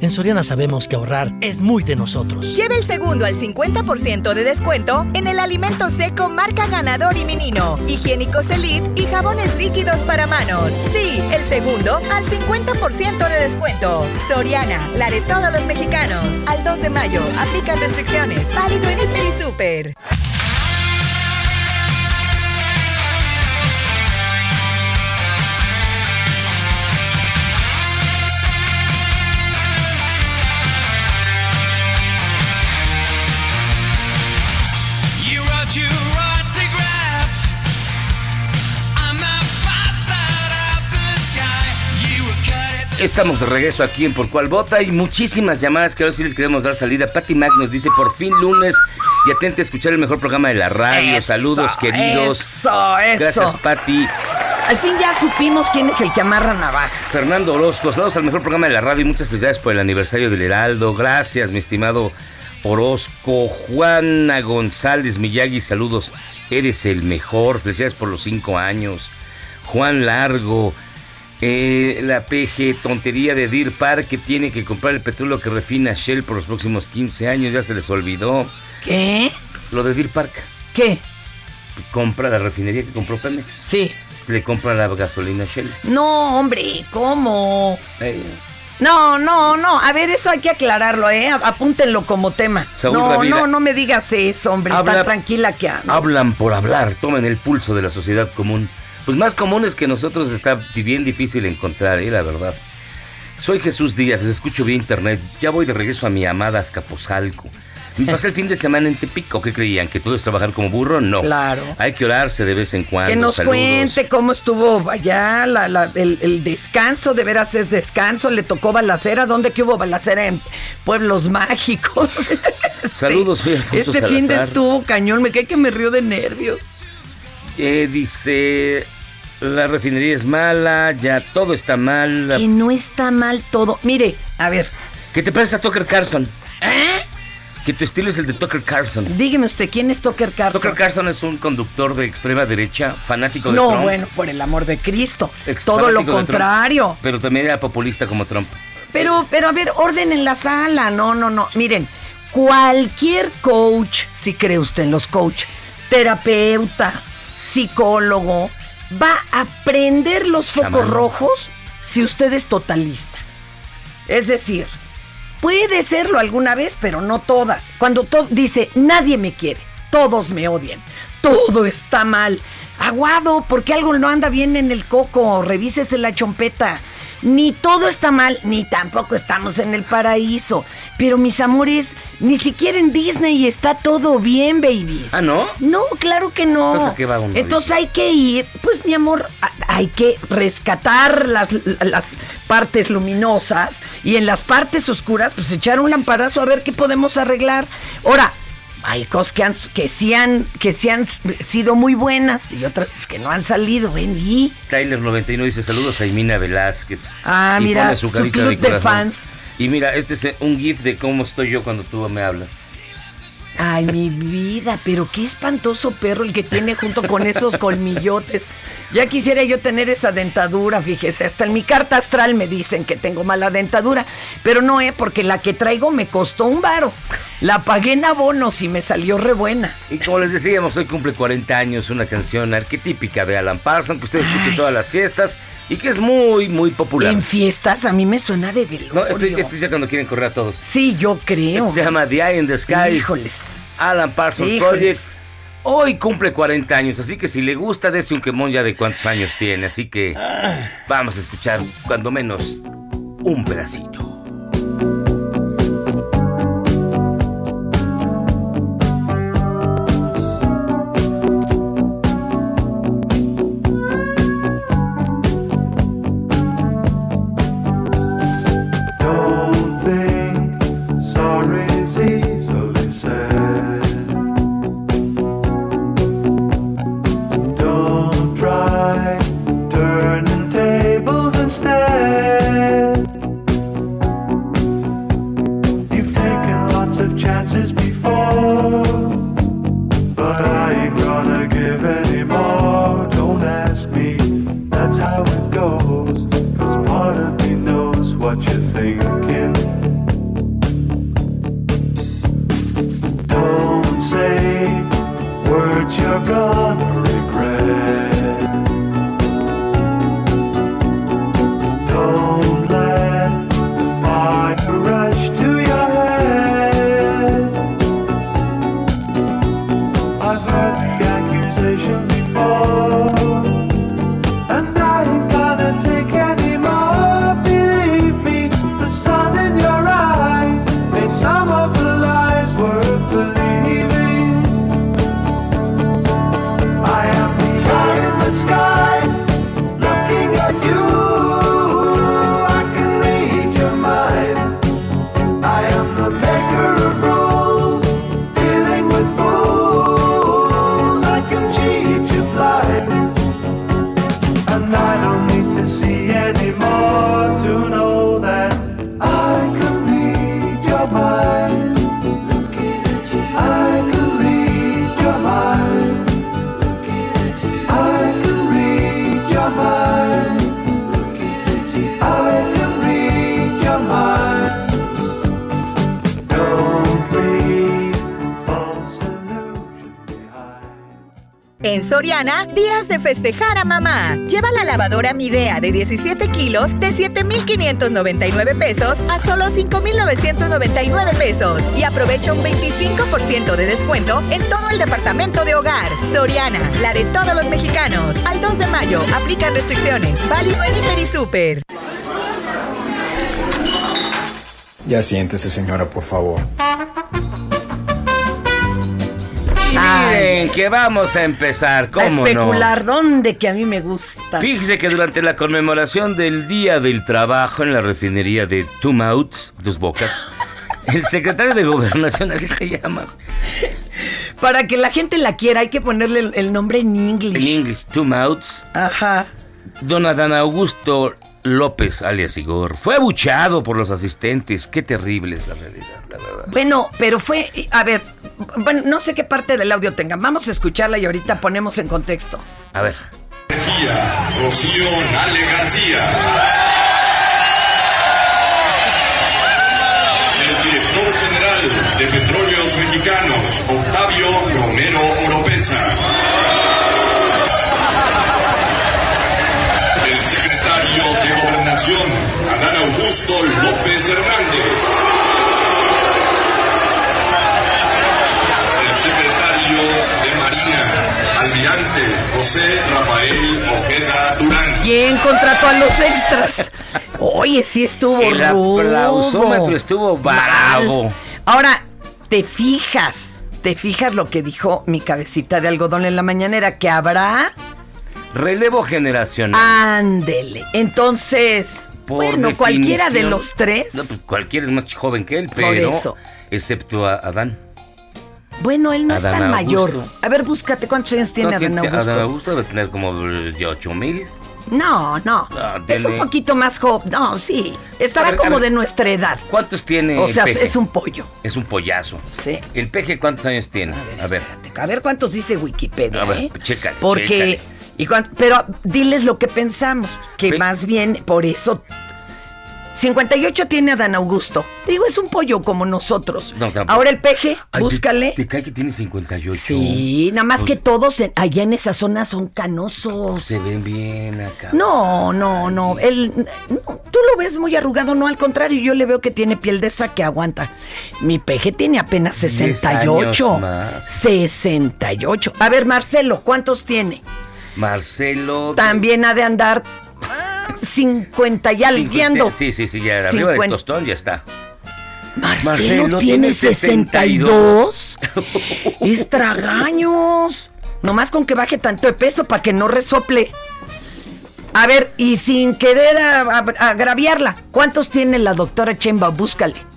En Soriana sabemos que ahorrar es muy de nosotros. Lleve el segundo al 50% de descuento en el alimento seco marca Ganador y Menino, higiénicos Elite y jabones líquidos para manos. Sí, el segundo al 50% de descuento. Soriana, la de todos los mexicanos. Al 2 de mayo, aplica restricciones. Válido en Hiper y Super. Estamos de regreso aquí en Por Cuál Vota. Hay muchísimas llamadas que ahora sí les queremos dar salida. Patty Mac nos dice por fin lunes y atente a escuchar el mejor programa de la radio. Eso, Saludos queridos. eso, eso. Gracias Patty. Al fin ya supimos quién es el que amarra navajas. Fernando Orozco, saludos al mejor programa de la radio y muchas felicidades por el aniversario del Heraldo. Gracias, mi estimado Orozco. Juana González Miyagi, saludos. Eres el mejor. Felicidades por los cinco años. Juan Largo. Eh, la PG, tontería de Deer Park, que tiene que comprar el petróleo que refina Shell por los próximos 15 años. Ya se les olvidó. ¿Qué? Lo de Deer Park. ¿Qué? Compra la refinería que compró Pemex. Sí. Le compra la gasolina Shell. No, hombre, ¿cómo? Eh, No, no, no. A ver, eso hay que aclararlo, ¿eh? Apúntenlo como tema. Saúl no, Ravira. no, no me digas eso, hombre. Habla- Tan tranquila que ando. Hablan por hablar, tomen el pulso de la sociedad común. Pues más comunes que nosotros está bien difícil encontrar, ¿eh? la verdad. Soy Jesús Díaz, les escucho vía internet. Ya voy de regreso a mi amada Azcapotzalco. Me pasé el fin de semana en Tepico. ¿Qué creían? ¿Que todo es trabajar como burro? No. Claro. Hay que orarse de vez en cuando. Que nos Saludos. cuente cómo estuvo allá la- la- el, el descanso, de veras es descanso, le tocó balacera, ¿dónde que hubo balacera en pueblos mágicos? Este- Saludos, soy Alfonso Este fin de estuvo cañón, me cae que me río de nervios. Eh, dice la refinería es mala, ya todo está mal. Que no está mal todo. Mire, a ver, ¿Qué te parece a Tucker Carlson? Que tu estilo es el de Tucker Carlson. dígame usted, ¿quién es Tucker Carlson? Tucker Carlson es un conductor de extrema derecha, fanático de No, Trump. bueno, por el amor de Cristo. ex- Todo lo Trump, contrario. pero también era populista como Trump. Pero, pero a ver, orden en la sala. No, no, no. Miren, cualquier coach, si cree usted en los coach, terapeuta, psicólogo, va a prender los focos rojos si usted es totalista. Es decir, puede serlo alguna vez, pero no todas. Cuando to- dice, nadie me quiere, todos me odian, todo está mal. Aguado, porque algo no anda bien en el coco, revísese la chompeta. Ni todo está mal, ni tampoco estamos en el paraíso. Pero mis amores, ni siquiera en Disney está todo bien, babies. ¿Ah, no? No, claro que no. Entonces, ¿a qué va uno, Entonces hay que ir, pues mi amor, hay que rescatar las, las partes luminosas y en las partes oscuras, pues echar un lamparazo a ver qué podemos arreglar. Ahora, hay cosas que, han, que, sí han, que sí han sido muy buenas y otras pues, que no han salido, ven y... Tyler99 dice saludos a Imina Velázquez. Ah, Y mira, pone su carita club de fans. Y mira, este es un gif de cómo estoy yo cuando tú me hablas. Ay, mi vida, pero qué espantoso perro el que tiene junto con esos colmillotes. Ya quisiera yo tener esa dentadura, fíjese, hasta en mi carta astral me dicen que tengo mala dentadura, pero no, eh, porque la que traigo me costó un varo. La pagué en abonos y me salió re buena. Y como les decíamos, hoy cumple 40 años una canción arquetípica de Alan Parsons que usted escucha en todas las fiestas y que es muy, muy popular. En fiestas a mí me suena de velorio. No, este, este es ya cuando quieren correr a todos. Sí, yo creo. Este se llama The Eye in the Sky. Híjoles. Alan Parsons Híjoles. Project. Hoy cumple 40 años, así que si le gusta, dese un quemón ya de cuántos años tiene. Así que vamos a escuchar, cuando menos, un pedacito. Soriana, días de festejar a mamá. Lleva la lavadora Midea de 17 kilos de 7,599 pesos a solo 5,999 pesos. Y aprovecha un 25% de descuento en todo el departamento de hogar. Soriana, la de todos los mexicanos. Al 2 de mayo, aplican restricciones. Válido en Hiper y Super. Ya siéntese, señora, por favor. Miren que vamos a empezar, A ¿cómo especular, ¿dónde que a mí me gusta? Fíjese que durante la conmemoración del Día del Trabajo en la refinería de Two Mouths, Dos Bocas, el secretario de Gobernación, así se llama, Para que la gente la quiera hay que ponerle el, el nombre en inglés. En inglés, Two Mouths. Ajá. Don Adán Augusto López, alias Igor, fue abuchado por los asistentes. Qué terrible es la realidad, la verdad. Bueno, pero fue, a ver, bueno, no sé qué parte del audio tengan. Vamos a escucharla y ahorita ponemos en contexto. A ver. Rocío Nale García. El director general de Petróleos Mexicanos, Octavio Romero Oropesa. El secretario de Gobernación, Adán Augusto López Hernández. El secretario de Marina, almirante José Rafael Ojeda Durán. ¿Quién contrató a los extras? Oye, sí estuvo El aplausómetro estuvo bravo. Mal. Ahora, te fijas, te fijas lo que dijo mi cabecita de algodón en la mañanera, que habrá. Relevo generacional. Ándele. Entonces, Por bueno, cualquiera de los tres. No, pues cualquiera es más joven que él, Por pero. eso. Excepto a Adán. Bueno, él no es tan Augusto. mayor. A ver, búscate cuántos años tiene No, Adán Augusto. Adán Augusto debe tener como de 8 mil. No, no. Ah, Es un poquito más joven. No, sí. Estará ver, como de nuestra edad. ¿Cuántos tiene O sea, el peje? es un pollo. Es un pollazo. Sí. ¿El peje cuántos años tiene? A ver. A ver cuántos dice Wikipedia, A ver, ¿eh? chécale, Porque. chécale. y cuan- pero diles lo que pensamos. Que más bien, por eso. 58 tiene Adán Augusto. Digo, es un pollo como nosotros. No. Ahora el peje, Ay, búscale. Te, te cae que tiene 58. Sí, nada más que todos en- allá en esa zona son canosos. Se ven bien acá. No, no, no. Él, no, tú lo ves muy arrugado, no, al contrario, yo le veo que tiene piel de esa que aguanta. Mi peje tiene apenas 10 68. años más. 68. A ver, Marcelo, ¿cuántos tiene? Marcelo. También ha de andar 50 y algo. 50, Sí, sí, sí, ya arriba del 50. tostón ya está. Marcelo, tiene 62. Estragaños. Nomás con que baje tanto de peso para que no resople. A ver, y sin querer agraviarla, ¿cuántos tiene la doctora Chemba? Búscale.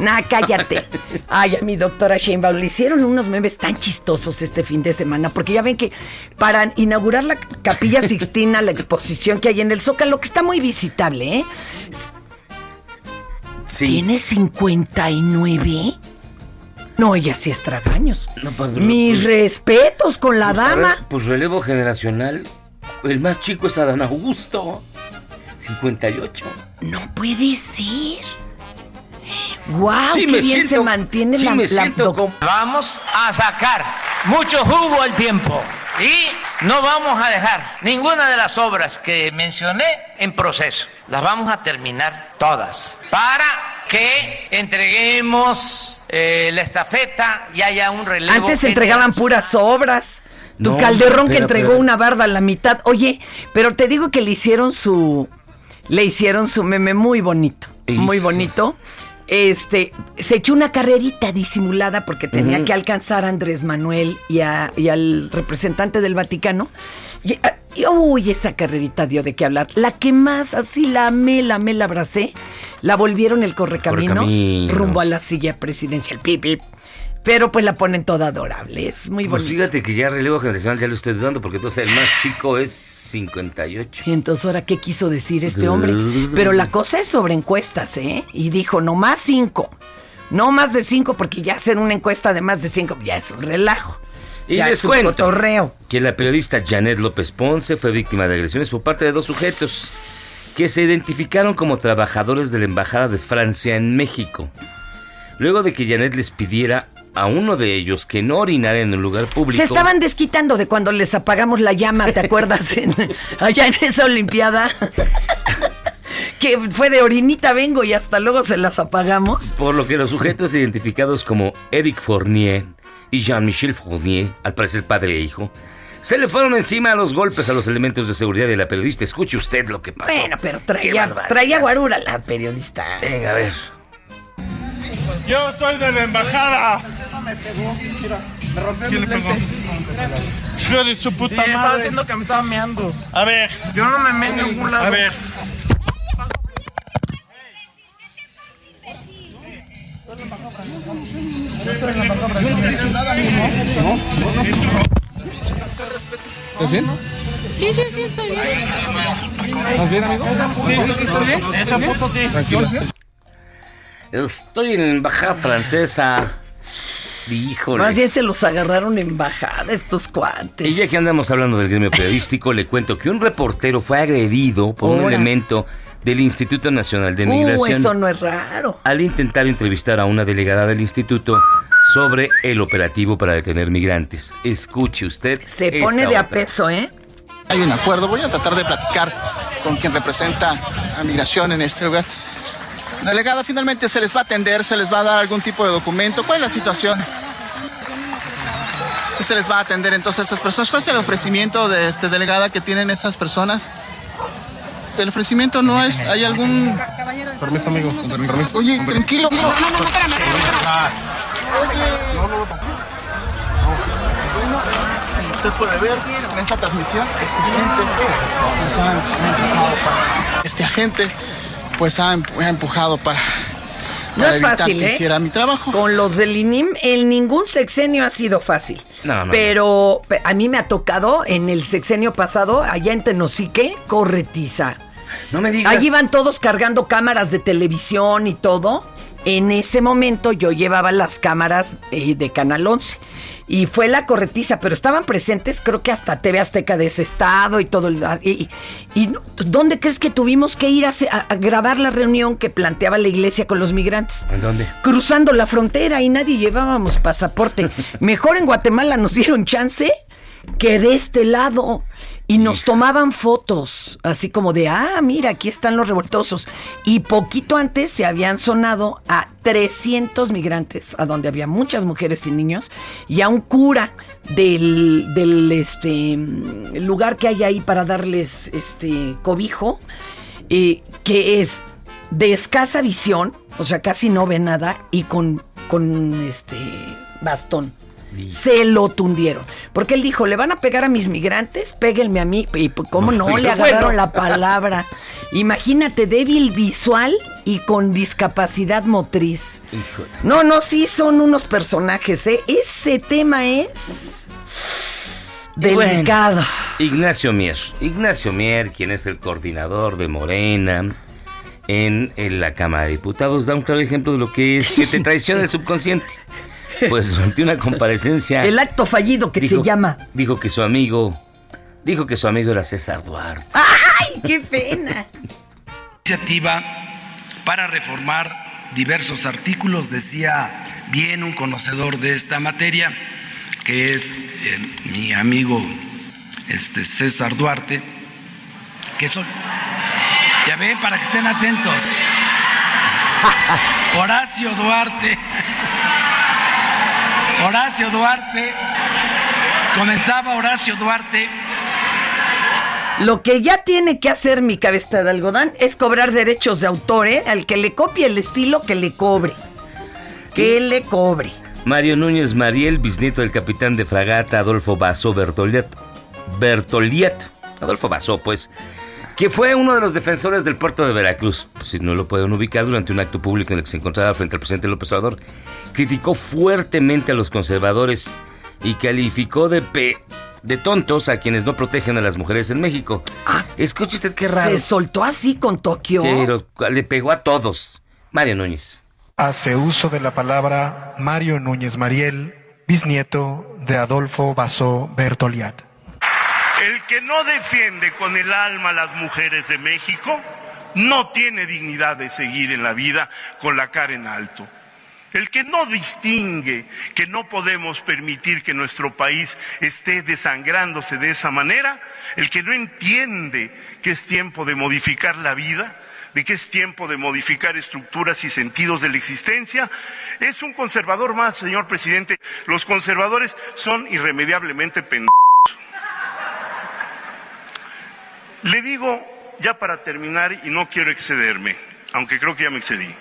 Nah, cállate. Ay, a mi doctora Sheinbaum le hicieron unos memes tan chistosos este fin de semana, porque ya ven que para inaugurar la Capilla Sixtina, la exposición que hay en el Zócalo, que está muy visitable, ¿eh? ¿Tiene 59? No, ella sí es tragaños. No, pues, Mis pues- respetos con la pues, dama. ver, pues relevo generacional. El más chico es Adán Augusto. 58. No puede ser. ¡Wow! Sí, ¡Qué bien se mantiene sí la, me la Vamos a sacar mucho jugo al tiempo y no vamos a dejar ninguna de las obras que mencioné en proceso. Las vamos a terminar todas para que entreguemos eh, la estafeta y haya un relevo. Antes se en entregaban puras obras. Tu No, calderón que entregó espera. una barda a la mitad. Oye, pero te digo que le hicieron su. Le hicieron su meme muy bonito. Muy bonito. Este, se echó una carrerita disimulada porque tenía que alcanzar a Andrés Manuel y, a- y al representante del Vaticano. Y, ah, y, uy, esa carrerita dio de qué hablar. La que más así la amé, la amé, la abracé, la volvieron el correcaminos, Correcaminos. rumbo a la silla presidencial. Pip, pip. Pero pues la ponen toda adorable, es muy Pues bonito. fíjate que ya relevo generacional ya lo estoy dudando porque entonces el más chico es 58. Y entonces, ¿ahora qué quiso decir este hombre? Pero la cosa es sobre encuestas, ¿eh? Y dijo, no más cinco. No más de cinco, porque ya hacer una encuesta de más de cinco ya es un relajo. Y ya les cuento cotorreo. que la periodista Janet López Ponce fue víctima de agresiones por parte de dos sujetos que se identificaron como trabajadores de la Embajada de Francia en México. Luego de que Janet les pidiera a uno de ellos que no orinara en un lugar público. Se estaban desquitando de cuando les apagamos la llama, ¿te acuerdas? En- allá en esa Olimpiada. que fue de orinita vengo y hasta luego se las apagamos. Por lo que los sujetos identificados como Eric Fournier y Jean-Michel Fournier, al parecer padre e hijo, se le fueron encima a los golpes a los elementos de seguridad de la periodista. Escuche usted lo que pasó. Bueno, pero traía, traía guarura la periodista. Venga, a ver. Yo soy de la embajada. Me pegó, mira, me rompió ¿Quién mi le pegó? Hijo de su puta Sí, estaba madre. diciendo que me estaba meando. A ver. Yo no me meo en ningún lado. A ver. ¿Estás bien? Sí, sí, sí, estoy bien. ¿Estás bien, amigo? Sí, sí, sí, estoy bien. Esa foto sí. Tranquilo. Estoy en la embajada francesa. Híjole. Más bien se los agarraron en bajada estos cuates. Y ya que andamos hablando del gremio periodístico, le cuento que un reportero fue agredido por un elemento del Instituto Nacional de Uh, Migración eso no es raro. al intentar entrevistar a una delegada del instituto sobre el operativo para detener migrantes. Escuche usted. Se esta pone de a peso, ¿eh? Hay un acuerdo, voy a tratar de platicar con quien representa a migración en este lugar. Delegada, finalmente se les va a atender, se les va a dar algún tipo de documento. ¿Cuál es la situación? Se les va a atender entonces a estas personas. ¿Cuál es el ofrecimiento de este delegada que tienen estas personas? El ofrecimiento no es, hay algún... Permiso, amigo. Con permiso. Oye, tranquilo. No, no, no, espérame, espérame. Como usted puede ver en esta transmisión, este agente, este agente pues ha, empu- ha empujado para, No es evitar fácil, que ¿eh? hiciera mi trabajo. Con los del INIM, en ningún sexenio ha sido fácil. No, no, Pero pe- a mí me ha tocado en el sexenio pasado, allá en Tenosique, corretiza. No me digas. Allí iban todos cargando cámaras de televisión y todo. En ese momento yo llevaba las cámaras eh, de Canal 11 y fue la corretiza, pero estaban presentes creo que hasta TV Azteca de ese estado y todo. el- y, y no- ¿Dónde crees que tuvimos que ir a- a grabar la reunión que planteaba la iglesia con los migrantes? ¿En dónde? cruzando la frontera y nadie llevábamos pasaporte. Mejor en Guatemala nos dieron chance que de este lado. Y nos tomaban fotos, así como de, ah, mira, aquí están los revoltosos. Y poquito antes se habían sonado a 300 migrantes, a donde había muchas mujeres y niños, y a un cura del, del este, lugar que hay ahí para darles este cobijo, eh, que es de escasa visión, o sea, casi no ve nada, y con, con este bastón. Se lo tundieron. Porque él dijo, le van a pegar a mis migrantes, péguenme a mí. Y pues, cómo no, le agarraron Bueno. la palabra. Imagínate, débil visual y con discapacidad motriz. Híjole. No, no, sí son unos personajes, ¿eh? Ese tema es bueno, delicado. Ignacio Mier. Ignacio Mier, quien es el coordinador de Morena en, en la Cámara de Diputados, da un claro ejemplo de lo que es que te traiciona el subconsciente. Pues durante una comparecencia. El acto fallido que se llama. Dijo que su amigo. Dijo que su amigo era César Duarte. ¡Ay, qué pena! iniciativa para reformar diversos artículos, decía bien un conocedor de esta materia, que es eh, mi amigo este, César Duarte, que son, ya ven, para que estén atentos, Horacio Duarte, Horacio Duarte, comentaba Horacio Duarte, Lo que ya tiene que hacer mi cabeza de algodón es cobrar derechos de autor, ¿eh? Al que le copie el estilo, que le cobre. Que le cobre. Mario Núñez Mariel, bisnieto del capitán de fragata Adolfo Basso Bertoliet. Bertoliet. Adolfo Basso, pues. Que fue uno de los defensores del puerto de Veracruz. Pues, si no lo pueden ubicar, durante un acto público en el que se encontraba frente al presidente López Obrador, criticó fuertemente a los conservadores y calificó de pe de tontos a quienes no protegen a las mujeres en México. Escuche usted qué raro. Se soltó así con Tokio. Pero le pegó a todos. Mario Núñez. Hace uso de la palabra Mario Núñez Mariel, bisnieto de Adolfo Basso Bertoliat. El que no defiende con el alma a las mujeres de México no tiene dignidad de seguir en la vida con la cara en alto. El que no distingue que no podemos permitir que nuestro país esté desangrándose de esa manera, el que no entiende que es tiempo de modificar la vida, de que es tiempo de modificar estructuras y sentidos de la existencia, es un conservador más, señor presidente. Los conservadores son irremediablemente pendejos. Le digo, ya para terminar, y no quiero excederme, aunque creo que ya me excedí.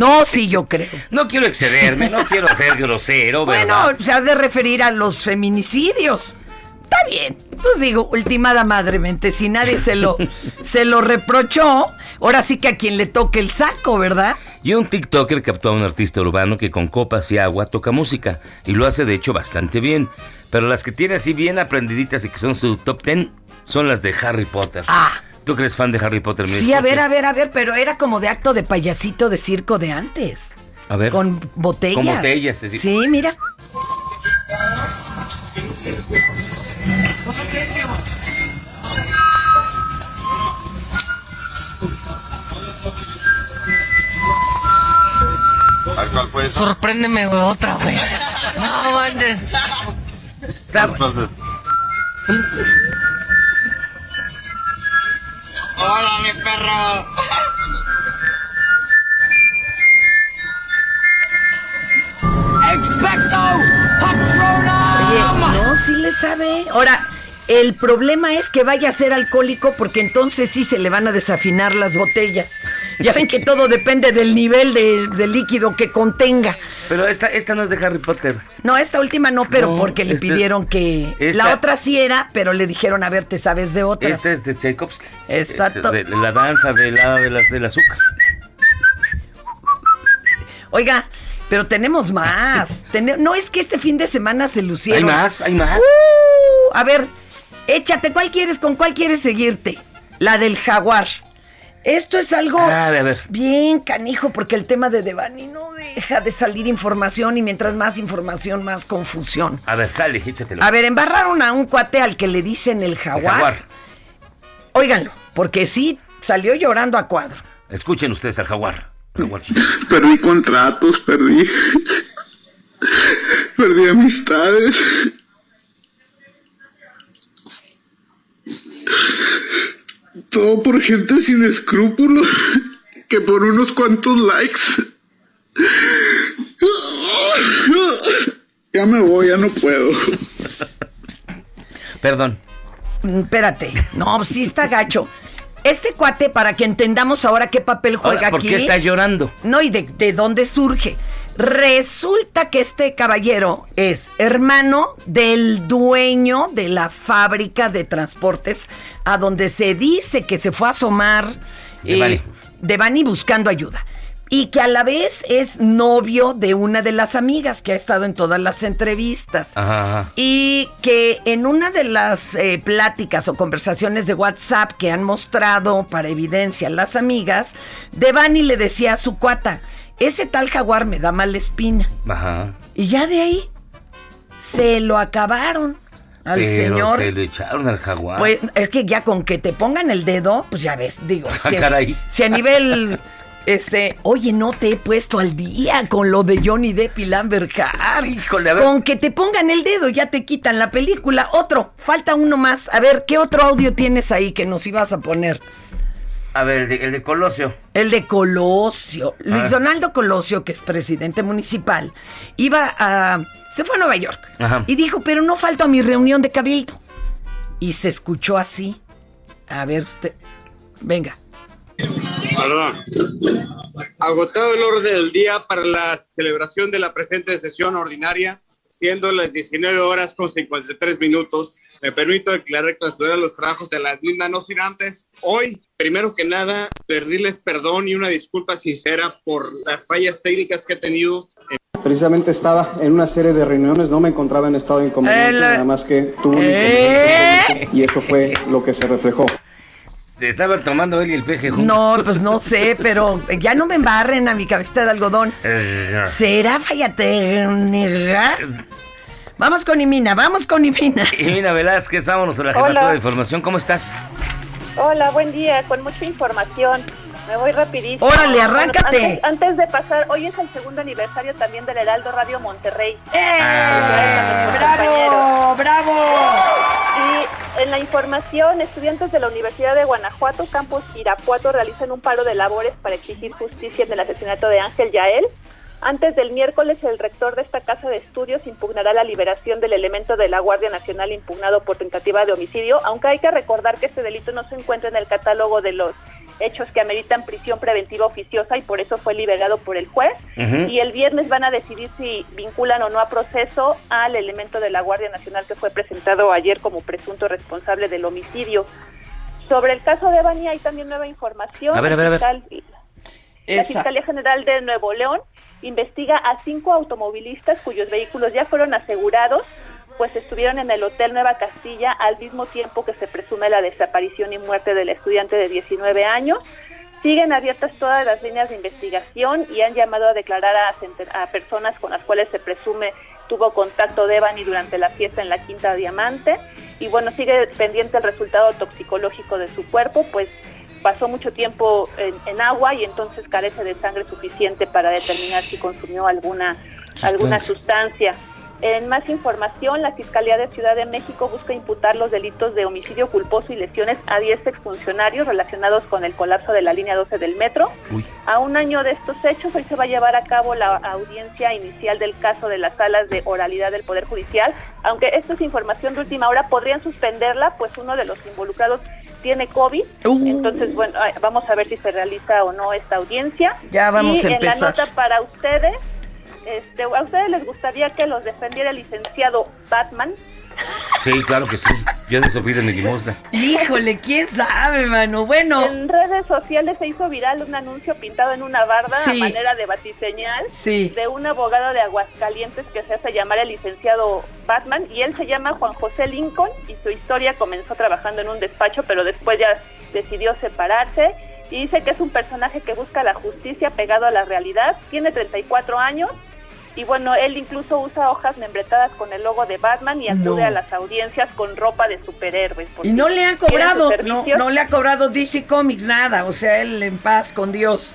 No, sí, yo creo. No quiero excederme, no quiero ser grosero, Bueno, ¿verdad? se ha de referir a los feminicidios. Está bien. Pues digo, ultimada madremente, si nadie se lo, se lo reprochó, ahora sí que a quien le toque el saco, ¿verdad? Y un TikToker captó a un artista urbano que con copas y agua toca música y lo hace de hecho bastante bien. Pero las que tiene así bien aprendiditas y que son su top 10 son las de Harry Potter. Ah. ¿Tú que eres fan de Harry Potter? Sí, a ver, a ver, a ver, pero era como de acto de payasito de circo de antes. A ver. Con botellas. Con botellas, es decir- Sí, mira. ¿Cuál fue eso? Sorpréndeme, güey, otra, güey. No, manches. ¡Órale, perro! ¡Expecto Oye, Patronum! no, sí le sabe. Ahora, el problema es que vaya a ser alcohólico porque entonces sí se le van a desafinar las botellas. Ya ven que todo depende del nivel de, de líquido que contenga. Pero esta, esta no es de Harry Potter. No, esta última no, pero No, porque le este- pidieron que... esta- La otra sí era, pero le dijeron, a ver, te sabes de otras. Esta es de Tchaikovsky. Exacto. Es de la danza de la, de las, del azúcar. Oiga, pero tenemos más. No es que este fin de semana se lucieron. Hay más, hay más. Uh, a ver, échate, ¿cuál quieres? ¿Con cuál quieres seguirte? La del jaguar. Esto es algo Ah, a ver. bien canijo porque el tema de Devani no deja de salir información y mientras más información, más confusión. A ver, sale, échatelo. A ver, embarraron a un cuate al que le dicen el El jaguar. jaguar. Óiganlo, porque sí salió llorando a cuadro. Escuchen ustedes al jaguar. Jaguar. Perdí contratos, perdí. Perdí amistades. Todo por gente sin escrúpulos que por unos cuantos likes. Ya me voy, ya no puedo. Perdón. Mm, Espérate, no, sí está gacho. Este cuate, para que entendamos ahora qué papel juega Ahora, ¿Por aquí. qué está llorando? No, y de, de dónde surge. Resulta que este caballero es hermano del dueño de la fábrica de transportes a donde se dice que se fue a asomar Devani. Devani buscando ayuda. Y que a la vez es novio de una de las amigas que ha estado en todas las entrevistas. Ajá. Y que en una de las eh, pláticas o conversaciones de WhatsApp que han mostrado para evidencia las amigas, Devani le decía a su cuata, ese tal jaguar me da mala espina. Ajá. Y ya de ahí se lo acabaron al Pero señor. se lo echaron al jaguar. Pues es que ya con que te pongan el dedo, pues ya ves, digo, Ah, si, si a nivel, este, oye, no te he puesto al día con lo de Johnny Depp y Lambert Hart. Híjole, a ver. Con que te pongan el dedo ya te quitan la película. Otro, falta uno más. A ver, ¿qué otro audio tienes ahí que nos ibas a poner? A ver, el de, el de Colosio. El de Colosio. Luis Ah. Donaldo Colosio, que es presidente municipal, iba a... Se fue a Nueva York. Ajá. Y dijo, pero no falto a mi reunión de cabildo. Y se escuchó así. A ver, te- venga. Perdón. Agotado el orden del día para la celebración de la presente sesión ordinaria, siendo las 19 horas con 53 minutos, me permito declarar clausura los trabajos de la misma, no sin antes. Hoy, primero que nada, pedirles perdón y una disculpa sincera por las fallas técnicas que he tenido Precisamente estaba en una serie de reuniones, no me encontraba en estado de inconveniente, El- nada más que tuve un ¿Eh? inconveniente y eso fue lo que se reflejó. Estaba tomando él y el peje juntos. No, pues no sé, pero ya no me embarren a mi cabecita de algodón. Eh, ¿Será falla técnica? Vamos con Imina, vamos con Imina. Y Mina Velázquez, vámonos a la jefatura de información. ¿Cómo estás? Hola, buen día, con mucha información. Me voy rapidísimo. Órale, arráncate. Bueno, antes, antes de pasar, hoy es el segundo aniversario también del Heraldo Radio Monterrey. ¡Eh! ¡Bravo! ¡Bravo! En la información, estudiantes de la Universidad de Guanajuato, campus Irapuato, realizan un paro de labores para exigir justicia en el asesinato de Ángel Yael. Antes del miércoles, el rector de esta casa de estudios impugnará la liberación del elemento de la Guardia Nacional impugnado por tentativa de homicidio, aunque hay que recordar que este delito no se encuentra en el catálogo de los hechos que ameritan prisión preventiva oficiosa y por eso fue liberado por el juez. Y el viernes van a decidir si vinculan o no a proceso al elemento de la Guardia Nacional que fue presentado ayer como presunto responsable del homicidio. Sobre el caso de Bani hay también nueva información. A ver, a ver, a ver. La. Fiscalía General de Nuevo León investiga a cinco automovilistas cuyos vehículos ya fueron asegurados, pues estuvieron en el Hotel Nueva Castilla al mismo tiempo que se presume la desaparición y muerte del estudiante de 19 años. Siguen abiertas todas las líneas de investigación y han llamado a declarar a, a personas con las cuales se presume tuvo contacto Devani durante la fiesta en la Quinta Diamante. Y bueno, sigue pendiente el resultado toxicológico de su cuerpo, pues pasó mucho tiempo en, en agua y entonces carece de sangre suficiente para determinar si consumió alguna, alguna sustancia. En más información, la Fiscalía de Ciudad de México busca imputar los delitos de homicidio culposo y lesiones a 10 exfuncionarios relacionados con el colapso de la línea 12 del metro. A un año de estos hechos, hoy se va a llevar a cabo la audiencia inicial del caso de las salas de oralidad del Poder Judicial. Aunque esto es información de última hora, podrían suspenderla, pues uno de los involucrados tiene COVID. Entonces, bueno, vamos a ver si se realiza o no esta audiencia. Ya vamos y a empezar. en la nota para ustedes, este, ¿a ustedes les gustaría que los defendiera el licenciado Batman? Sí, claro que sí. Ya de eso piden mi limosna. Híjole, quién sabe, mano. Bueno. En redes sociales se hizo viral un anuncio pintado en una barda Sí. a manera de batiseñal Sí. de un abogado de Aguascalientes que se hace llamar el licenciado Batman y él se llama Juan José Lincoln y su historia comenzó trabajando en un despacho pero después ya decidió separarse y dice que es un personaje que busca la justicia pegado a la realidad, tiene 34 años y bueno, él incluso usa hojas membretadas con el logo de Batman y acude No. a las audiencias con ropa de superhéroes. por Y no le han cobrado, no, no le ha cobrado DC Comics nada, o sea, él en paz con Dios.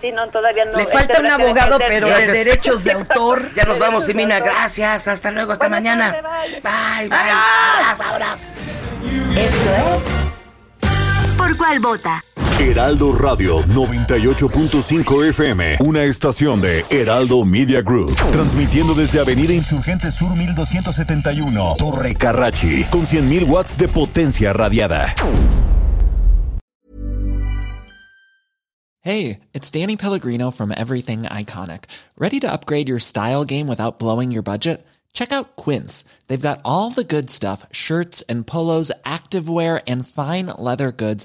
Sí, no, todavía no. Le falta un abogado, pero de Gracias. derechos de autor. Ya nos vamos, de Simina. Gracias. Hasta luego. Hasta mañana. Bye, bye. Esto es ¿Por cuál vota? Heraldo Radio 98.5 FM, una estación de Heraldo Media Group, transmitiendo desde Avenida Insurgente Sur 1271, Torre Carrachi, con 100.000 watts de potencia radiada. Hey, it's Danny Pellegrino from Everything Iconic. Ready to upgrade your style game without blowing your budget? Check out Quince. They've got all the good stuff shirts and polos, activewear, and fine leather goods,